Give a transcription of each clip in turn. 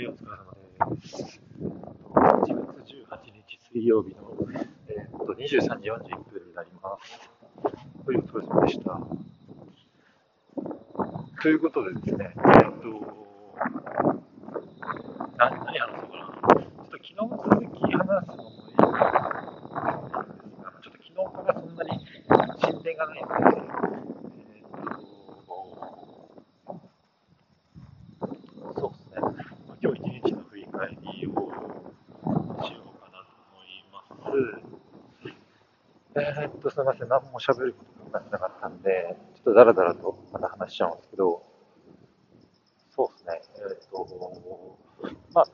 はい、お疲れ様です。1月18日水曜日の、えー、っと23時41分になります。はい、お疲れ様でした。ということでですね、えー、っと、な何話そうかな。ちょっと昨日の続き話すのもいいかなちょっと昨日からそんなに進展がないので、と、すみません、何も喋ることがなかったんで、ちょっとだらだらとまた話しちゃうんですけど、そうですね、えー、と、まあ、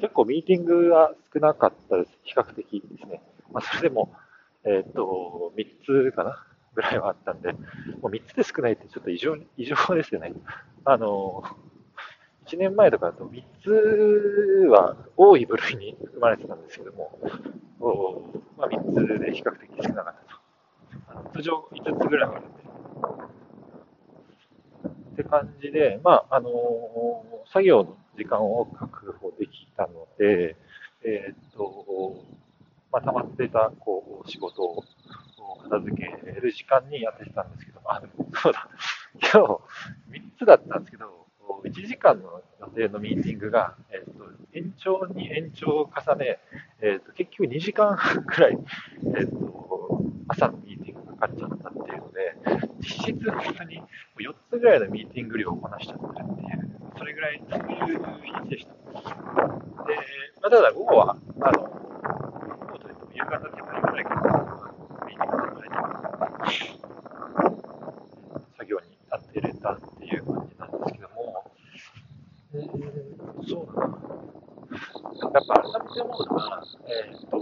結構ミーティングは少なかったです、比較的ですね。まあ、それでも、えー、と、3つかなぐらいはあったんで、もう3つで少ないってちょっと異常異常ですよね。あの、1年前とかだと3つは多い部類に含まれてたんですけども、まあ、3つで比較的少なかったと。通常5つぐらいあるんで。って感じで、まあ、あのー、作業の時間を確保できたので、えー、っと、まあ、溜まっていた、こう、仕事を片付ける時間にやってたんですけど、あ、そうだ、今日3つだったんですけど、1時間の予定のミーティングが、えーと、延長に延長を重ね、えーと、結局2時間くらい、えーと、朝のミーティングがかかっちゃったっていうので、実質本当に4つぐらいのミーティング量をこなしちゃってるっていう、それぐらい、そういう日でした。で、まあ、ただ午後は、あの、午後というと夕方手前ぐらいから、ミーティングが入って作業になってれたっていう感じなんですけども、うん、そうだな。やっぱ改めて思うのが、えー、っと、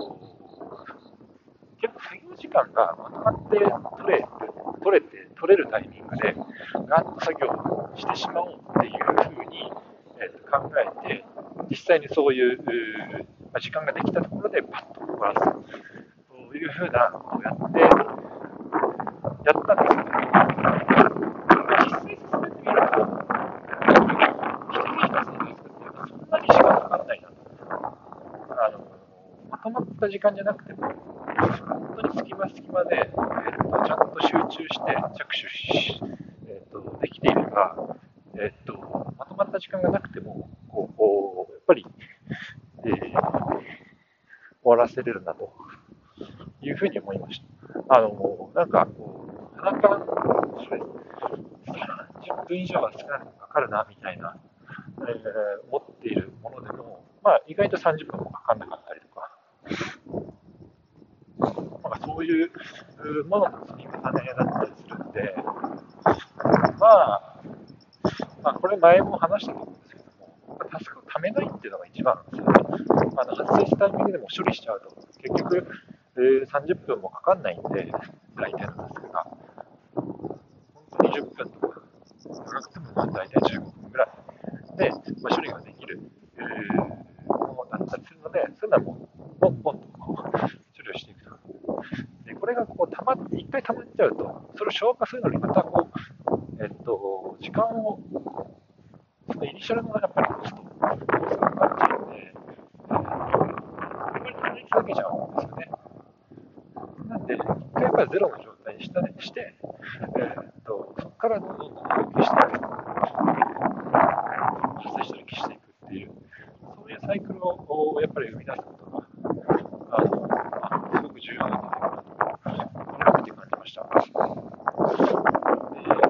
結構作業時間がまとまって取れ、取れて、取れるタイミングで、ガンと作業してしまおうっていうふうに、えー、と考えて、実際にそういう、まあ、時間ができたところでパッと終わらすというふうなことをやって、やったんですけど、実際進めてみると、時間じゃなくても、本当に隙間隙間で、えーと、ちゃんと集中して着手し、えーと、できていれば、えーと、まとまった時間がなくても、こうやっぱり、えー、終わらせれるなというふうに思いました。あのなんかこう、鼻からそれ30分以上は少なくかかるなみたいな、えー、思っているものでも、まあ、意外と30分もかかんなかったりとか、そうものの積み重ねだったりするんで、まあ、まあ、これ前も話したと思うんですけども、タスクをためないっていうのが一番なんですよね。あの発生したタイミングでも処理しちゃうと、結局、えー、30分もかかんないんで、大体のタスクが。本当に10分とか、長くても大体15分ぐらいで、まあ、処理ができる、えー、ものだったりするので、そういうのはもう、ポンポンとこう処理をしていくと。で、これがこう、たまって、一回溜まっちゃうと、それを消化するのにまたこう、えっと、時間を、そのイニシャルのやっぱりコスト、コストがかかっちゃうんで、えー、これ溜まり続けちゃうんですよね。なんで、一回やっぱりゼロの状態にしたね、して、えー、っと、そこからどんどんどんどん消していく。発生したら消していくっていう、そういうサイクルをやっぱり生み出すことが、あの、すごく重要なんじゃないかなと、改めて感じました。で、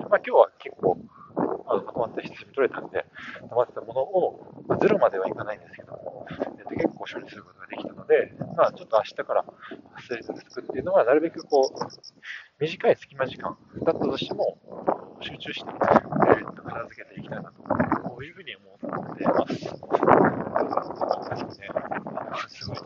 まあ、今日は結構、あのまとまった質に取れたんで、溜まってたものを、まあ、ゼロまではいかないんですけども、えっと、結構処理することができたので、まあ、ちょっと明日から発生するっていうのは、なるべくこう、短い隙間時間だったとしても、集中して、え、っと片付けていきたいなと、こういうふうに思ってます。すね。すごい。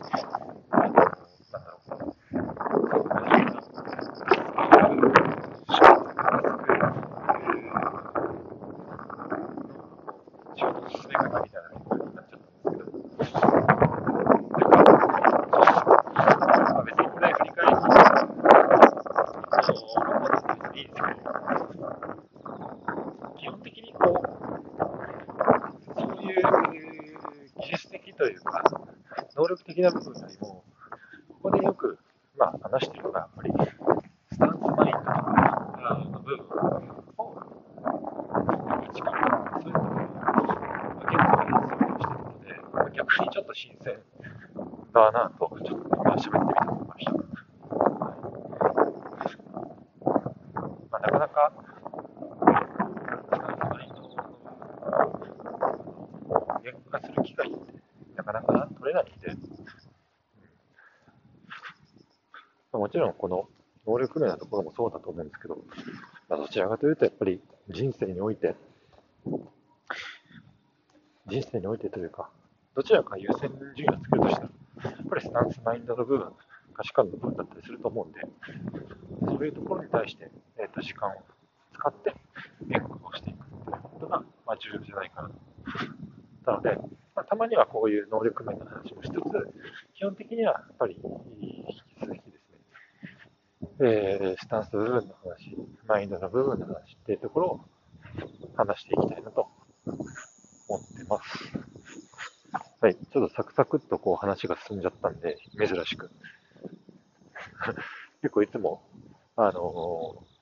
基本的にこう、そういうというか、能力的な部分よりも、ここでよく、まあ、話しているのが、やっぱり、スタンスマインドとかの部分を、力そういうのを、現在はそういうのをしているので、まあ逆にちょっと新鮮だなと、ちょっと今喋ってみて思いました。まあ、なかなか、言語化する機会って、なかなか取れないんで、まあもちろんこの能力面のところもそうだと思うんですけど、まあ、どちらかというとやっぱり人生において、人生においてというか、どちらか優先順位をつけるとしたら、やっぱりスタンスマインドの部分、価値観の部分だったりすると思うんで、そういうところに対して、えー、と時間を使って言語をしていくということが、まあ、重要じゃないかなと。なので、まあ、たまにはこういう能力面の話もしつつ、基本的にはやっぱり引き続きですね、えースタンス部分の話、マインドの部分の話っていうところを話していきたいなと思ってます。はい、ちょっとサクサクっとこう話が進んじゃったんで、珍しく。結構いつも、あのー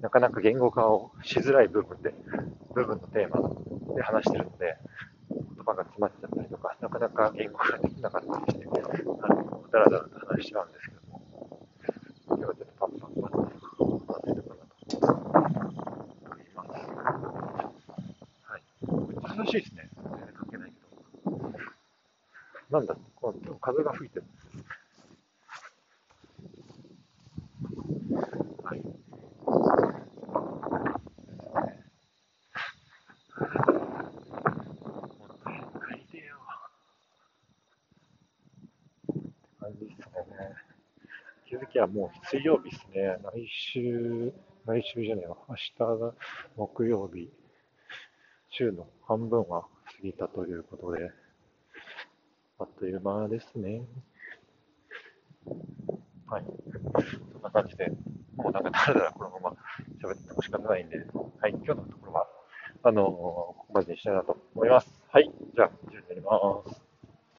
なかなか言語化をしづらい部分で、部分のテーマで話してるので、言葉が詰まっちゃったりとか、なかなか言語化できなかったりして、あの、だらだらと話しちゃうんですけども、今日はちょっとパンパンパンと話せるかなと思います。はい。涼しいですね。全然関係ないけど。なんだ、こう今日風が吹いてる。んですよ。はい。もっと早く帰りてよ。って感じですかね。気づきはもう水曜日ですね。来週、来週じゃねえわ。明日が木曜日。週の半分は過ぎたとい。うことで、という間ですね。はい。そんな感じで、もうなんかだらだらこのまま喋っても仕方ないんで、はい。今日のところは、あのーここまでにしたいなと思います。はい。じゃあ、以上になります。